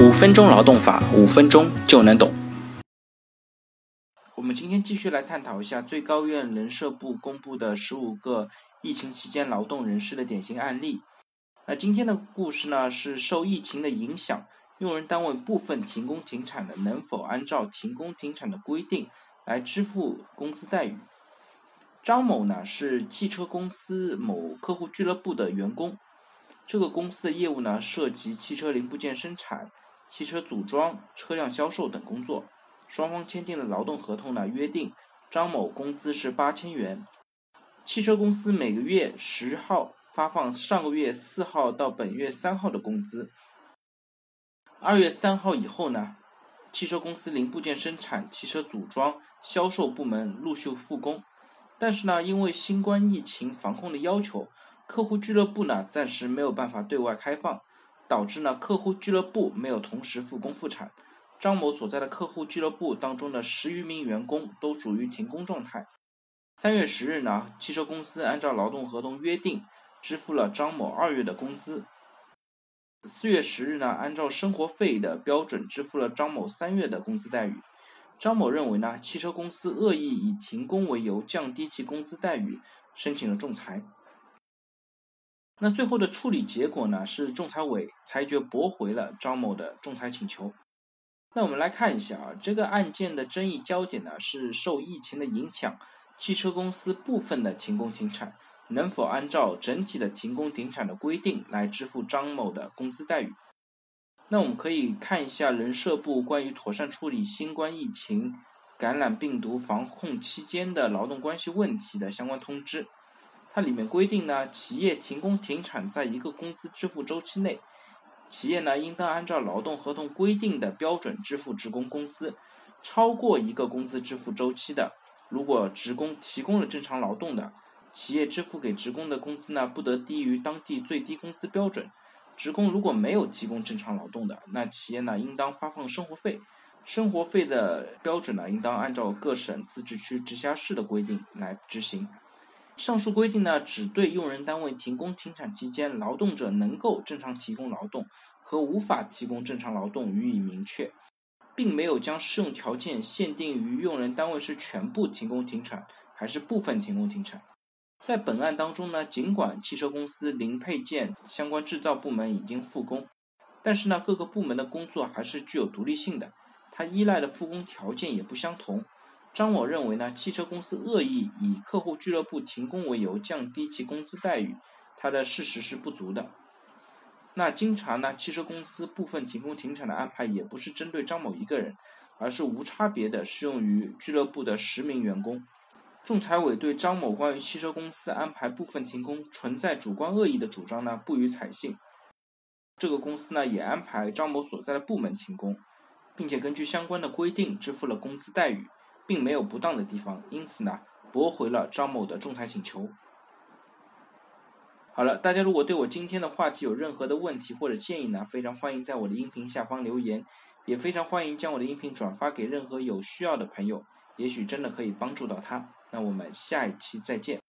五分钟劳动法，五分钟就能懂。我们今天继续来探讨一下最高院人社部公布的十五个疫情期间劳动人士的典型案例。那今天的故事呢，是受疫情的影响，用人单位部分停工停产的，能否按照停工停产的规定来支付工资待遇？张某呢是汽车公司某客户俱乐部的员工，这个公司的业务呢涉及汽车零部件生产、汽车组装、车辆销售等工作。双方签订的劳动合同呢约定，张某工资是八千元，汽车公司每个月十号发放上个月四号到本月三号的工资。二月三号以后呢，汽车公司零部件生产、汽车组装、销售部门陆续复工。但是呢，因为新冠疫情防控的要求，客户俱乐部呢暂时没有办法对外开放，导致呢客户俱乐部没有同时复工复产。张某所在的客户俱乐部当中的十余名员工都属于停工状态。三月十日呢，汽车公司按照劳动合同约定支付了张某二月的工资。四月十日呢，按照生活费的标准支付了张某三月的工资待遇。张某认为呢，汽车公司恶意以停工为由降低其工资待遇，申请了仲裁。那最后的处理结果呢，是仲裁委裁决驳回了张某的仲裁请求。那我们来看一下啊，这个案件的争议焦点呢，是受疫情的影响，汽车公司部分的停工停产，能否按照整体的停工停产的规定来支付张某的工资待遇？那我们可以看一下人社部关于妥善处理新冠疫情感染病毒防控期间的劳动关系问题的相关通知。它里面规定呢，企业停工停产在一个工资支付周期内，企业呢应当按照劳动合同规定的标准支付职工工资。超过一个工资支付周期的，如果职工提供了正常劳动的，企业支付给职工的工资呢不得低于当地最低工资标准。职工如果没有提供正常劳动的，那企业呢应当发放生活费，生活费的标准呢应当按照各省、自治区、直辖市的规定来执行。上述规定呢只对用人单位停工停产期间劳动者能够正常提供劳动和无法提供正常劳动予以明确，并没有将适用条件限定于用人单位是全部停工停产还是部分停工停产。在本案当中呢，尽管汽车公司零配件相关制造部门已经复工，但是呢，各个部门的工作还是具有独立性的，它依赖的复工条件也不相同。张某认为呢，汽车公司恶意以客户俱乐部停工为由降低其工资待遇，它的事实是不足的。那经查呢，汽车公司部分停工停产的安排也不是针对张某一个人，而是无差别的适用于俱乐部的十名员工。仲裁委对张某关于汽车公司安排部分停工存在主观恶意的主张呢不予采信。这个公司呢也安排张某所在的部门停工，并且根据相关的规定支付了工资待遇，并没有不当的地方，因此呢驳回了张某的仲裁请求。好了，大家如果对我今天的话题有任何的问题或者建议呢，非常欢迎在我的音频下方留言，也非常欢迎将我的音频转发给任何有需要的朋友，也许真的可以帮助到他。那我们下一期再见。